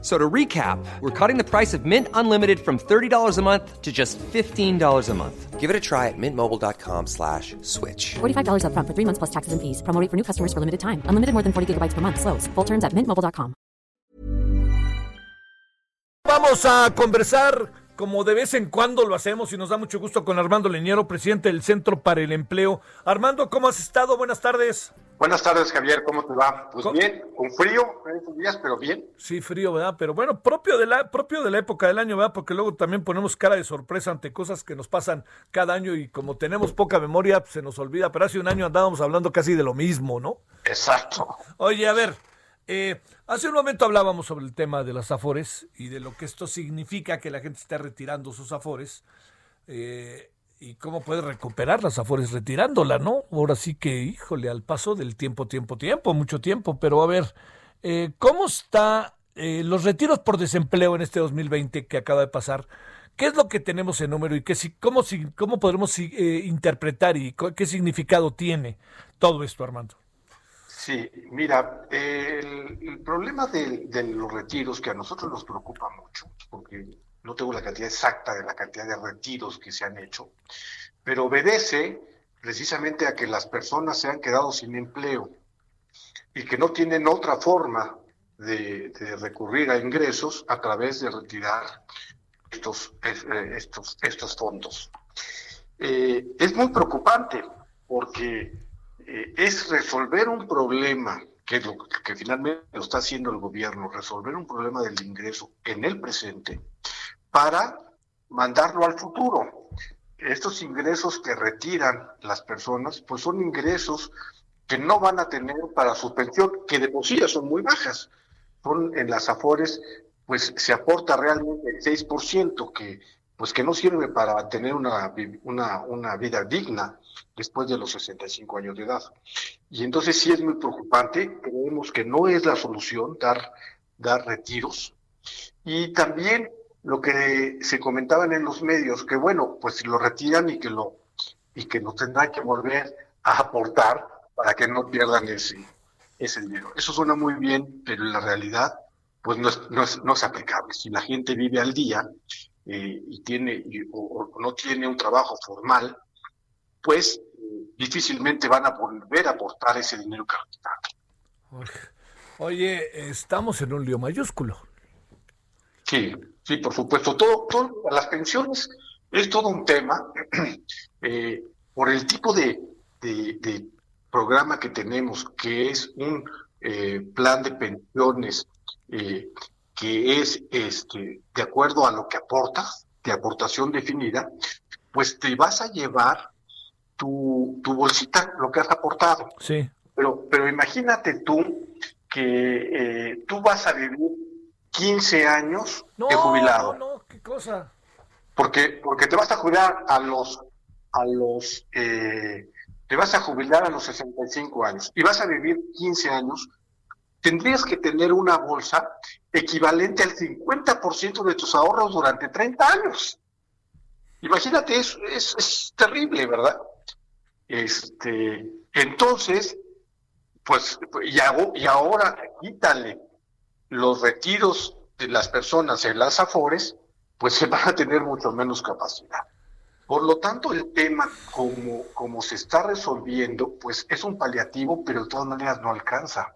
So to recap, we're cutting the price of Mint Unlimited from $30 a month to just $15 a month. Give it a try at mintmobile.com slash switch. $45 upfront for three months plus taxes and fees. Promo rate for new customers for limited time. Unlimited more than 40 gigabytes per month. Slows. Full terms at mintmobile.com. Vamos a conversar como de vez en cuando lo hacemos y nos da mucho gusto con Armando Leñero, presidente del Centro para el Empleo. Armando, ¿cómo has estado? Buenas tardes. Buenas tardes, Javier, ¿cómo te va? Pues bien, con frío estos días, pero bien. Sí, frío, ¿verdad? Pero bueno, propio de la propio de la época del año, ¿verdad? Porque luego también ponemos cara de sorpresa ante cosas que nos pasan cada año y como tenemos poca memoria, se nos olvida, pero hace un año andábamos hablando casi de lo mismo, ¿no? Exacto. Oye, a ver, eh, hace un momento hablábamos sobre el tema de las afores y de lo que esto significa que la gente esté retirando sus afores. Eh, y cómo puede recuperar las afores retirándola, ¿no? Ahora sí que, híjole, al paso del tiempo, tiempo, tiempo, mucho tiempo, pero a ver, eh, ¿cómo está eh, los retiros por desempleo en este 2020 que acaba de pasar? ¿Qué es lo que tenemos en número y qué, cómo, cómo podremos eh, interpretar y qué significado tiene todo esto, Armando? Sí, mira, el, problema de, los retiros que a nosotros nos preocupa mucho, porque no tengo la cantidad exacta de la cantidad de retiros que se han hecho, pero obedece precisamente a que las personas se han quedado sin empleo y que no tienen otra forma de, recurrir a ingresos a través de retirar estos, eh, estos, estos fondos. Eh, es muy preocupante porque eh, es resolver un problema que es lo que finalmente lo está haciendo el gobierno, resolver un problema del ingreso en el presente, para mandarlo al futuro. Estos ingresos que retiran las personas, pues son ingresos que no van a tener para su pensión, que de por sí ya son muy bajas. Son en las afores, pues se aporta realmente el 6%, que pues que no sirve para tener una, una, una vida digna después de los 65 años de edad. Y entonces sí es muy preocupante, creemos que no es la solución dar, dar retiros. Y también lo que se comentaban en los medios, que bueno, pues si lo retiran y que lo y que no tendrán que volver a aportar para que no pierdan ese, ese dinero. Eso suena muy bien, pero en la realidad pues no es, no es, no es aplicable. Si la gente vive al día eh, y tiene y, o, o, no tiene un trabajo formal, pues eh, difícilmente van a volver a aportar ese dinero que Oye, estamos en un lío mayúsculo. Sí, sí, por supuesto. Todo, todo, las pensiones es todo un tema eh, por el tipo de, de, de, programa que tenemos, que es un eh, plan de pensiones eh, que es este de acuerdo a lo que aportas, de aportación definida, pues te vas a llevar tu, tu bolsita, lo que has aportado. Sí. Pero, pero imagínate tú que tú vas a vivir 15 años no, de jubilado. No, no, qué cosa. Porque, porque te vas a jubilar a los, a los, eh, te vas a jubilar a los 65 años y vas a vivir 15 años, tendrías que tener una bolsa equivalente al 50% de tus ahorros durante 30 años. Imagínate, es, es, es terrible, ¿verdad? Este, entonces, pues, y, hago, y ahora quítale los retiros de las personas en las afores, pues se van a tener mucho menos capacidad. Por lo tanto, el tema, como, como se está resolviendo, pues es un paliativo, pero de todas maneras no alcanza.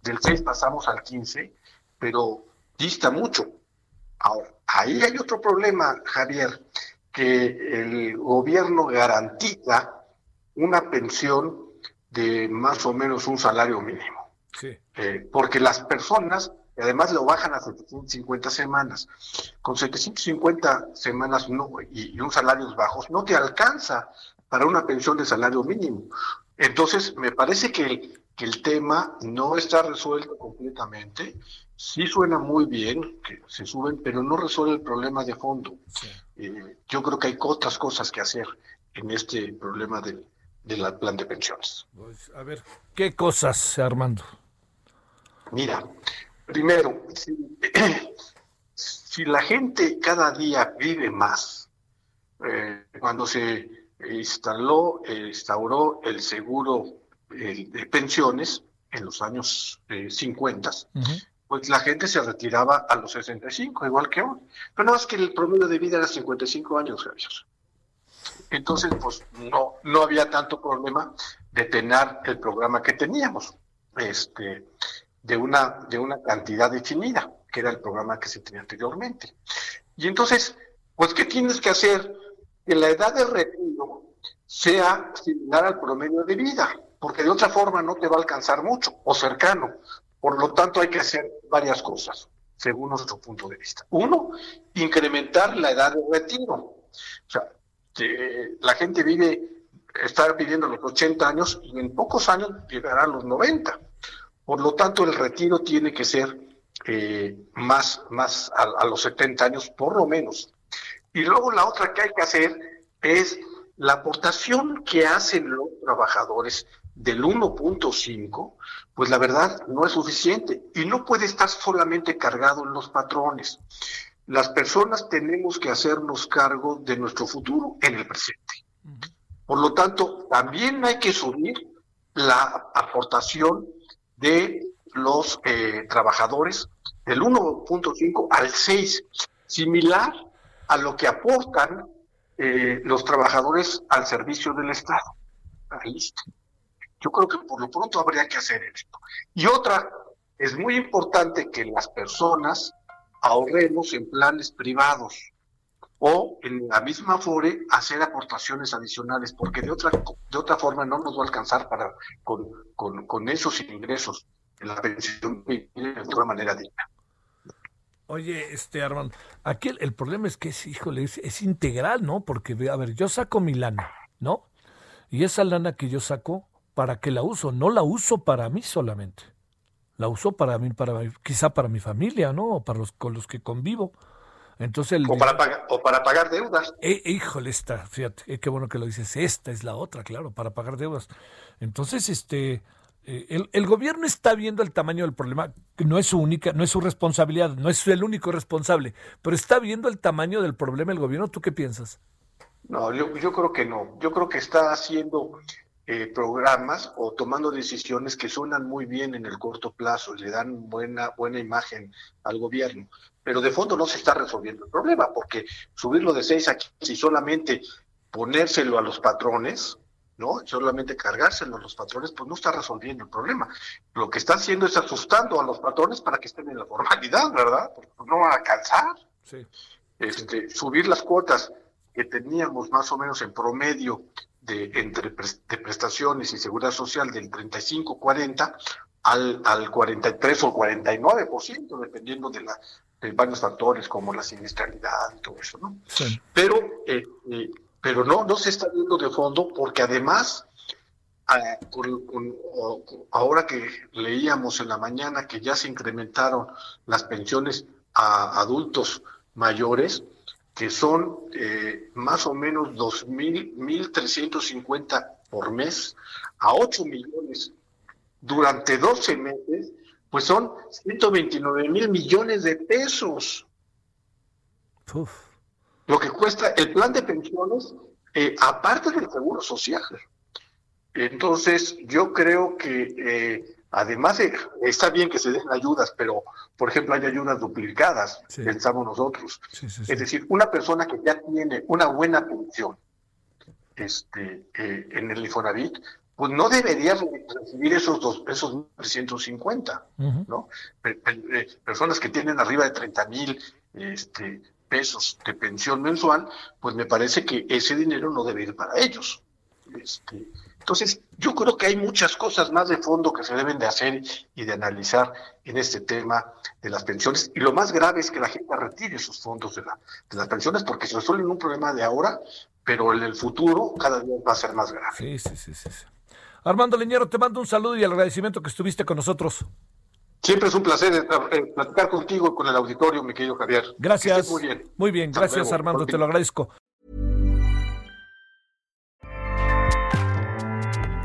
Del 6 pasamos al 15, pero dista mucho. Ahora, ahí hay otro problema, Javier, que el gobierno garantiza una pensión de más o menos un salario mínimo. Sí. Eh, porque las personas y además lo bajan a 750 semanas. Con 750 semanas no, y, y un salarios bajos no te alcanza para una pensión de salario mínimo. Entonces, me parece que el, que el tema no está resuelto completamente. Sí suena muy bien que se suben, pero no resuelve el problema de fondo. Sí. Eh, yo creo que hay otras cosas que hacer en este problema del, del plan de pensiones. Pues, a ver, ¿qué cosas, Armando? Mira, primero, si, si la gente cada día vive más, eh, cuando se instaló, eh, instauró el seguro eh, de pensiones en los años 50, pues la gente se retiraba a los 65, igual que hoy. Pero no es que el promedio de vida era 55 años, Javier. Entonces, pues no, no había tanto problema de tener el programa que teníamos, este, de una, de una cantidad definida, que era el programa que se tenía anteriormente. Y entonces, pues, ¿qué tienes que hacer? Que la edad de retiro sea similar al promedio de vida, porque de otra forma no te va a alcanzar mucho o cercano. Por lo tanto, hay que hacer varias cosas, según nuestro punto de vista. Uno, incrementar la edad de retiro. O sea, la gente vive, está viviendo los 80 años y en pocos años llegará a los 90. Por lo tanto, el retiro tiene que ser eh, más, más a, los 70 años, por lo menos. Y luego la otra que hay que hacer es la aportación que hacen los trabajadores del 1.5, pues la verdad no es suficiente y no puede estar solamente cargado en los patrones. Las personas tenemos que hacernos cargo de nuestro futuro en el presente. Por lo tanto, también hay que subir la aportación de los eh, trabajadores del 1.5 al 6, similar a lo que aportan eh, los trabajadores al servicio del Estado. Ahí está. Yo creo que por lo pronto habría que hacer esto. Y otra, es muy importante que las personas ahorremos en planes privados o en la misma FORE hacer aportaciones adicionales, porque de otra, de otra forma no nos va a alcanzar para con, con, esos ingresos en la pensión de otra manera digna. Oye, este Armando, aquí el, problema es que es, híjole, es, es, integral, ¿no? Porque, a ver, yo saco mi lana, ¿no? Y esa lana que yo saco, ¿para qué la uso? No la uso para mí solamente la uso para mí, para quizá para mi familia, ¿no? O para los con los que convivo. Entonces o, para pagar, o para pagar deudas. Eh, híjole, esta, fíjate, eh, qué bueno que lo dices, esta es la otra, claro, para pagar deudas. Entonces, este, eh, el, el, gobierno está viendo el tamaño del problema, no es su única, no es su responsabilidad, no es el único responsable, pero está viendo el tamaño del problema el gobierno, ¿tú qué piensas? No, yo, yo creo que no, yo creo que está haciendo eh, programas o tomando decisiones que suenan muy bien en el corto plazo y le dan buena, buena imagen al gobierno. Pero de fondo no se está resolviendo el problema, porque subirlo de 6 a 15 y solamente ponérselo a los patrones, ¿no? Solamente cargárselo a los patrones, pues no está resolviendo el problema. Lo que está haciendo es asustando a los patrones para que estén en la formalidad, ¿verdad? Porque no van a alcanzar. Sí. Este, subir las cuotas que teníamos más o menos en promedio de, entre de prestaciones y seguridad social del 35-40 al, al 43 o 49%, dependiendo de, la, de varios factores como la siniestralidad y todo eso, ¿no? Pero, eh, eh, pero no, no se está viendo de fondo porque además, ah, ahora que leíamos en la mañana que ya se incrementaron las pensiones a adultos mayores, que son eh, más o menos 2.000, 1.350 por mes a 8 millones durante 12 meses, pues son 129 mil millones de pesos. Lo que cuesta el plan de pensiones, eh, aparte del seguro social. Entonces, yo creo que eh, además de, está bien que se den ayudas, pero por ejemplo hay ayudas duplicadas, pensamos nosotros. es decir, una persona que ya tiene una buena pensión este, eh, en el Infonavit, pues no debería recibir esos dos, esos 350, ¿no? Eh, personas que tienen arriba de 30 mil este, pesos de pensión mensual, pues me parece que ese dinero no debe ir para ellos. Este, entonces, yo creo que hay muchas cosas más de fondo que se deben de hacer y de analizar en este tema de las pensiones. Y lo más grave es que la gente retire sus fondos de, las pensiones porque se resuelven un problema de ahora, pero en el futuro cada día va a ser más grave. Sí, sí, sí, sí. Armando Leñero, te mando un saludo y el agradecimiento que estuviste con nosotros. Siempre es un placer eh, eh, platicar contigo y con el auditorio, mi querido Javier. Gracias. Muy bien. Muy bien, gracias Armando, te lo agradezco.